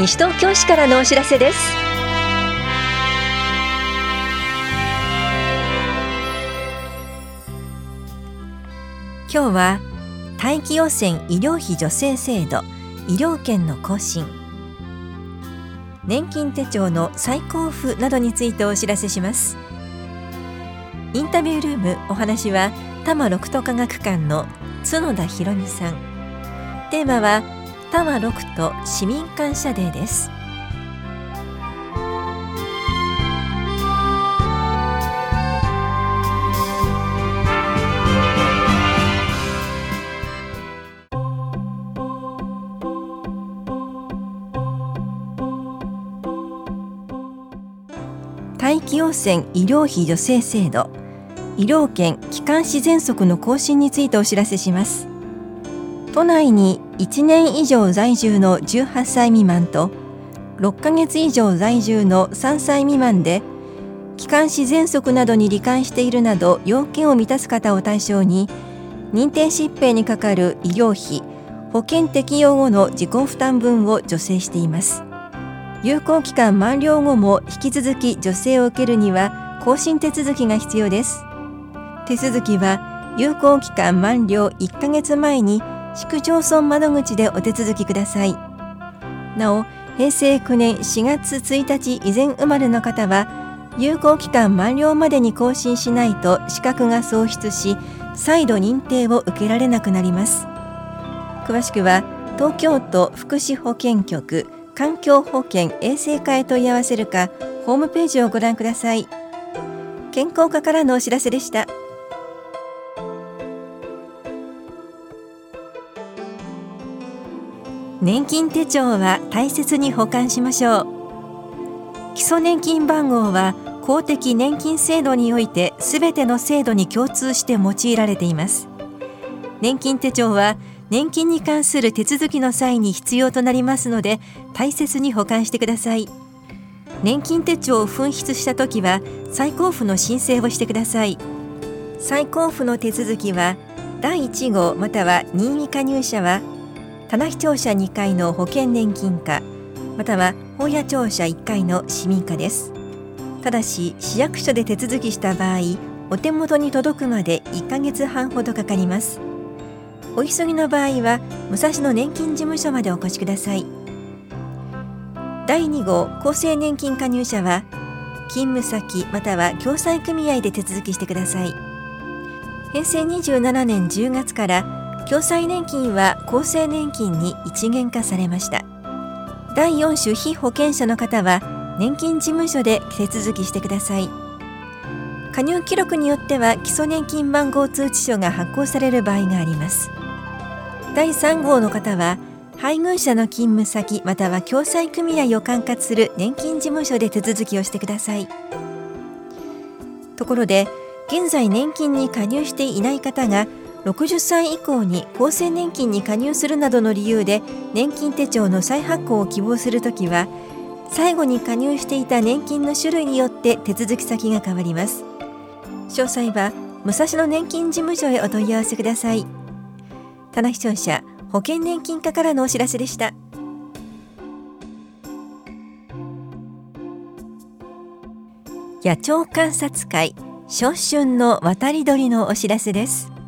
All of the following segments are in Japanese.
西東京市からのお知らせです。今日は大気汚染医療費助成制度医療券の更新。年金手帳の再交付などについてお知らせします。インタビュールームお話は多摩六都科学館の角田博美さん。テーマは多摩六都市民感謝デーです。大気汚染医療費助成制度。医療券気管支喘息の更新についてお知らせします。都内に1年以上在住の18歳未満と6ヶ月以上在住の3歳未満で気管支喘息などに罹患しているなど要件を満たす方を対象に認定疾病にかかる医療費保険適用後の自己負担分を助成しています。有効期間満了後も引き続き助成を受けるには更新手続きが必要です。手続きは有効期間満了1ヶ月前に市区町村窓口でお手続きください。なお平成9年4月1日以前生まれの方は有効期間満了までに更新しないと資格が喪失し再度認定を受けられなくなります。詳しくは東京都福祉保健局環境保険衛生課へ問い合わせるかホームページをご覧ください。健康課からのお知らせでした。年金手帳は大切に保管しましょう。基礎年金番号は公的年金制度においてすべての制度に共通して用いられています。年金手帳は年金に関する手続きの際に必要となりますので大切に保管してください。年金手帳を紛失した時は再交付の申請をしてください。再交付の手続きは第1号または任意加入者は棚視聴者2階の保険年金課または本屋庁舎1階の市民課です。ただし市役所で手続きした場合お手元に届くまで1ヶ月半ほどかかります。お急ぎの場合は武蔵野年金事務所までお越しください。第2号厚生年金加入者は勤務先または共済組合で手続きしてください。平成27年10月から共済年金は厚生年金に一元化されました。第4種非保険者の方は年金事務所で手続きしてください。加入記録によっては基礎年金番号通知書が発行される場合があります。第3号の方は配偶者の勤務先または共済組合を管轄する年金事務所で手続きをしてください。ところで現在年金に加入していない方が60歳以降に厚生年金に加入するなどの理由で年金手帳の再発行を希望するときは最後に加入していた年金の種類によって手続き先が変わります。詳細は武蔵野年金事務所へお問い合わせください。棚視聴者保険年金課からのお知らせでした。野鳥観察会小春の渡り鳥のお知らせです。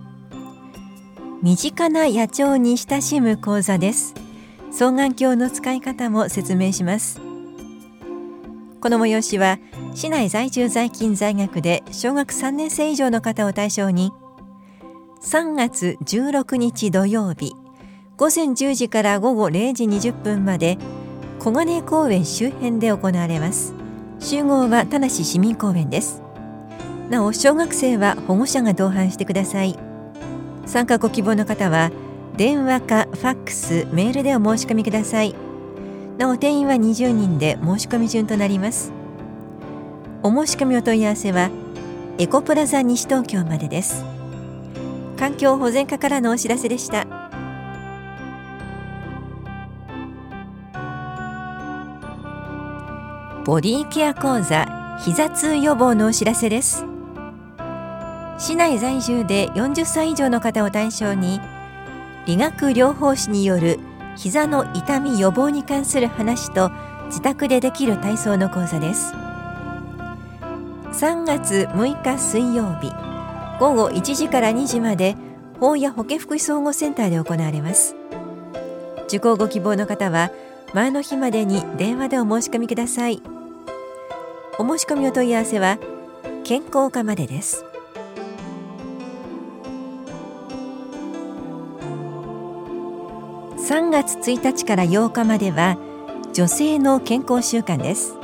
身近な野鳥に親しむ講座です。双眼鏡の使い方も説明します。この催しは市内在住在勤在学で小学3年生以上の方を対象に3月16日土曜日午前10時から午後0時20分まで小金公園周辺で行われます。集合は田無市民公園です。なお小学生は保護者が同伴してください。参加ご希望の方は電話かファックスメールでお申し込みください。なお定員は20人で申し込み順となります。お申し込みお問い合わせはエコプラザ西東京までです。環境保全課からのお知らせでした。ボディケア講座膝痛予防のお知らせです。市内在住で40歳以上の方を対象に理学療法士による膝の痛み予防に関する話と自宅でできる体操の講座です。3月6日水曜日午後1時から2時まで法や保健福祉総合センターで行われます。受講ご希望の方は前の日までに電話でお申し込みください。お申し込みお問い合わせは健康課までです。3月1日から8日までは女性の健康週間です。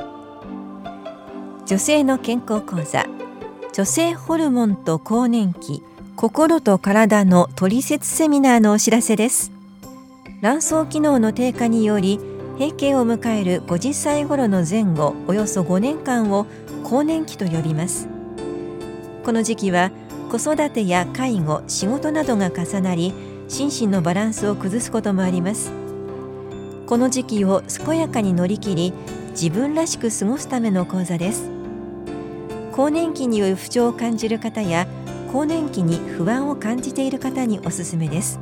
女性の健康講座女性ホルモンと更年期心と体の取説セミナーのお知らせです。卵巣機能の低下により閉経を迎える50歳頃の前後およそ5年間を更年期と呼びます。この時期は子育てや介護仕事などが重なり心身のバランスを崩すこともあります。この時期を健やかに乗り切り自分らしく過ごすための講座です。更年期による不調を感じる方や更年期に不安を感じている方におすすめです。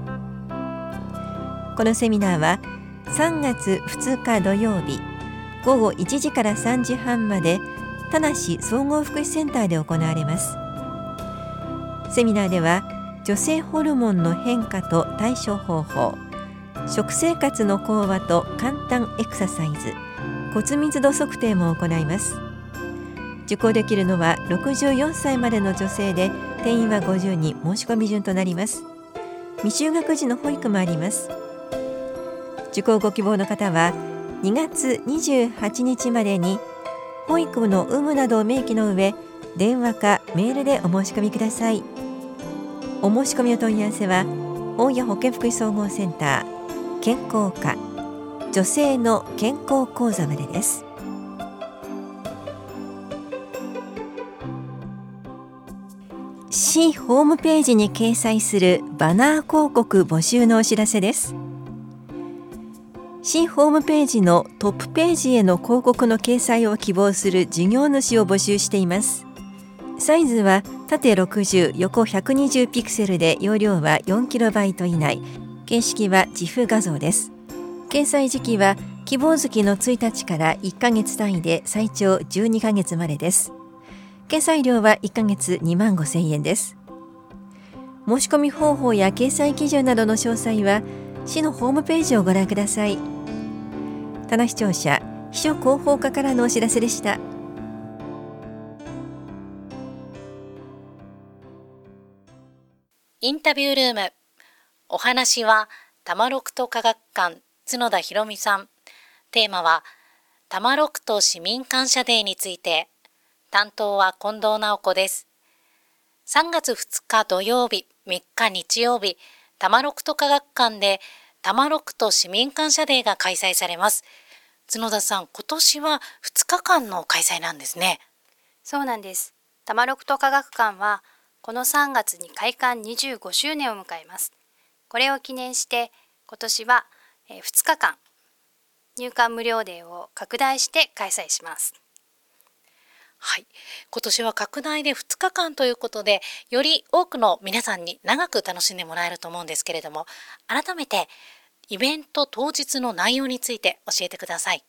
このセミナーは3月2日土曜日午後1時から3時半まで田梨総合福祉センターで行われます。セミナーでは女性ホルモンの変化と対処方法。食生活の講話と簡単エクササイズ。骨密度測定も行います。受講できるのは64歳までの女性で定員は50人申し込み順となります。未就学児の保育もあります。受講ご希望の方は2月28日までに保育の有無などを明記の上電話かメールでお申し込みください。お申し込みお問い合わせは大谷保健福祉総合センター健康課女性の健康講座までです。市ホームページに掲載するバナー広告募集のお知らせです。市ホームページのトップページへの広告の掲載を希望する事業主を募集しています。サイズは縦60横120ピクセルで容量は 4KB 以内。形式は自負画像です。掲載時期は希望月の1日から1ヶ月単位で最長12ヶ月までです。掲載料は1ヶ月2万5千円です。申し込み方法や掲載基準などの詳細は市のホームページをご覧ください。棚視聴者秘書広報課からのお知らせでした。インタビュールーム。お話は、タマロクト科学館、角田博美さん。テーマは、多摩六都市民感謝デーについて。担当は近藤直子です。3月2日土曜日、3日日曜日、多摩六都科学館で、多摩六都市民感謝デーが開催されます。角田さん、今年は2日間の開催なんですね。そうなんです。多摩六都科学館は、この3月に開館25周年を迎えます。これを記念して今年は2日間入館無料デーを拡大して開催します。はい、今年は拡大で2日間ということでより多くの皆さんに長く楽しんでもらえると思うんですけれども改めてイベント当日の内容について教えてください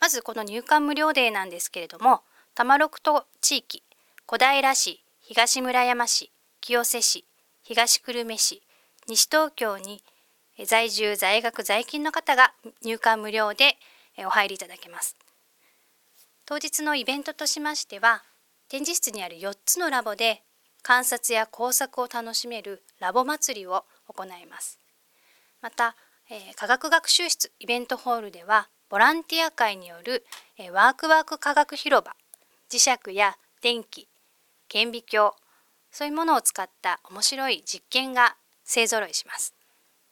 まずこの入館無料デーなんですけれども多摩六都地域小平市東村山市、清瀬市、東久留米市、西東京に在住、在学、在勤の方が入館無料でお入りいただけます。当日のイベントとしましては、展示室にある4つのラボで観察や工作を楽しめるラボ祭りを行います。また、えー、科学学習室イベントホールではボランティア会による、えー、ワークワーク科学広場磁石や電気顕微鏡。そういうものを使った面白い実験が勢ぞろいします。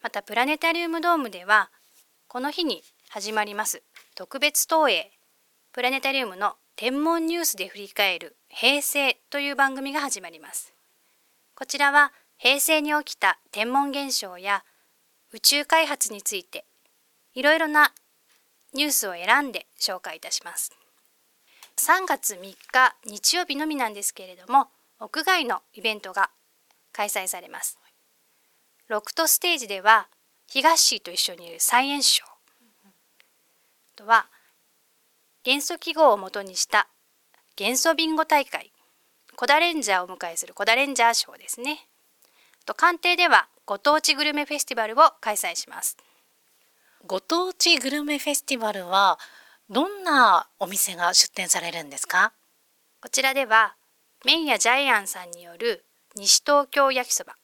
またプラネタリウムドームではこの日に始まります。特別投影。プラネタリウムの天文ニュースで振り返る平成という番組が始まります。こちらは平成に起きた天文現象や宇宙開発についていろいろなニュースを選んで紹介いたします。3月3日日曜日のみなんですけれども屋外のイベントが開催されます。ロクトステージでは東市と一緒にいるサイエンス賞あとは元素記号をもとにした元素ビンゴ大会。コダレンジャーをお迎えするコダレンジャー賞ですね。と官邸ではご当地グルメフェスティバルを開催します。ご当地グルメフェスティバルはどんなお店が出店されるんですか？こちらでは麺屋ジャイアンさんによる西東京焼きそば。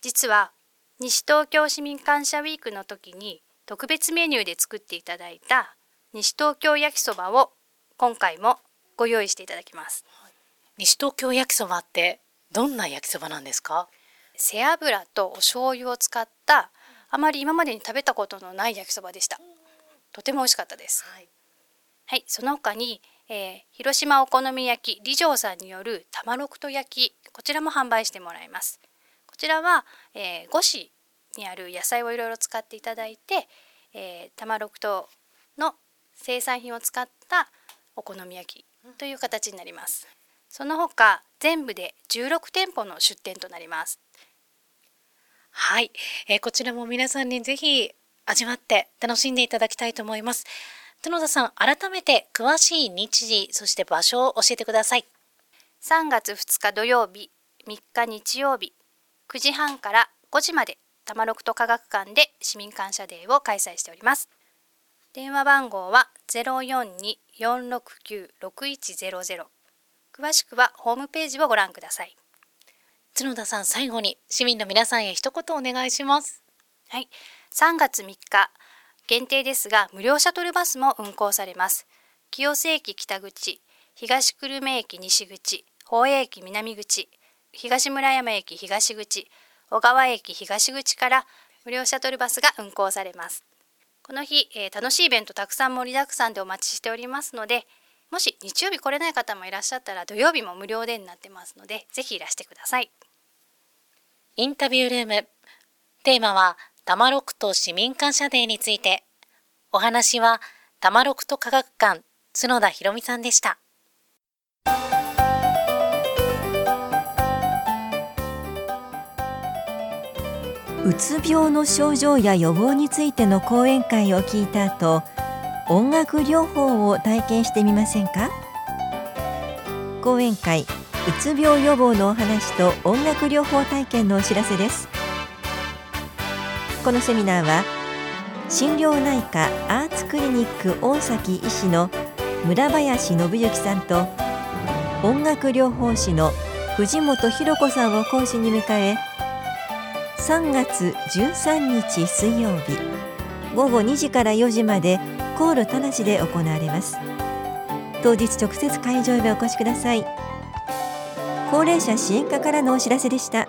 実は西東京市民感謝ウィークの時に特別メニューで作っていただいた西東京焼きそばを今回もご用意していただきます。西東京焼きそばってどんな焼きそばなんですか？背脂とお醤油を使ったあまり今までに食べたことのない焼きそばでした。とても美味しかったです。はい、はい、その他に、えー、広島お好み焼き李城さんによる玉六と焼きこちらも販売してもらいます。こちらは、えー、五市にある野菜をいろいろ使っていただいて、えー、玉六との生産品を使ったお好み焼きという形になります。その他全部で16店舗の出店となります。はい、えー、こちらも皆さんにぜひ味わって楽しんでいただきたいと思います。角田さん、改めて詳しい日時、そして場所を教えてください。3月2日土曜日、3日日曜日、9時半から5時まで、玉六と科学館で市民感謝デーを開催しております。電話番号は042-469-6100。詳しくはホームページをご覧ください。角田さん最後に市民の皆さんへ一言お願いしますはい3月3日限定ですが無料シャトルバスも運行されます。清瀬駅北口東久留米駅西口宝永駅南口東村山駅東口小川駅東口から無料シャトルバスが運行されます。この日、えー、楽しいイベントたくさん盛りだくさんでお待ちしておりますのでもし日曜日来れない方もいらっしゃったら土曜日も無料でになってますのでぜひいらしてください。インタビュールーム。テーマはタマロクと市民感謝デーについて。お話はタマロクと科学館角田博美さんでした。うつ病の症状や予防についての講演会を聞いた後音楽療法を体験してみませんか？講演会うつ病予防のお話と音楽療法体験のお知らせです。このセミナーは心療内科アーツクリニック大崎医師の村林信之さんと音楽療法士の藤本博子さんを講師に迎え3月13日水曜日午後2時から4時までコールたなしで行われます。当日直接会場へお越しください。高齢者支援課からのお知らせでした。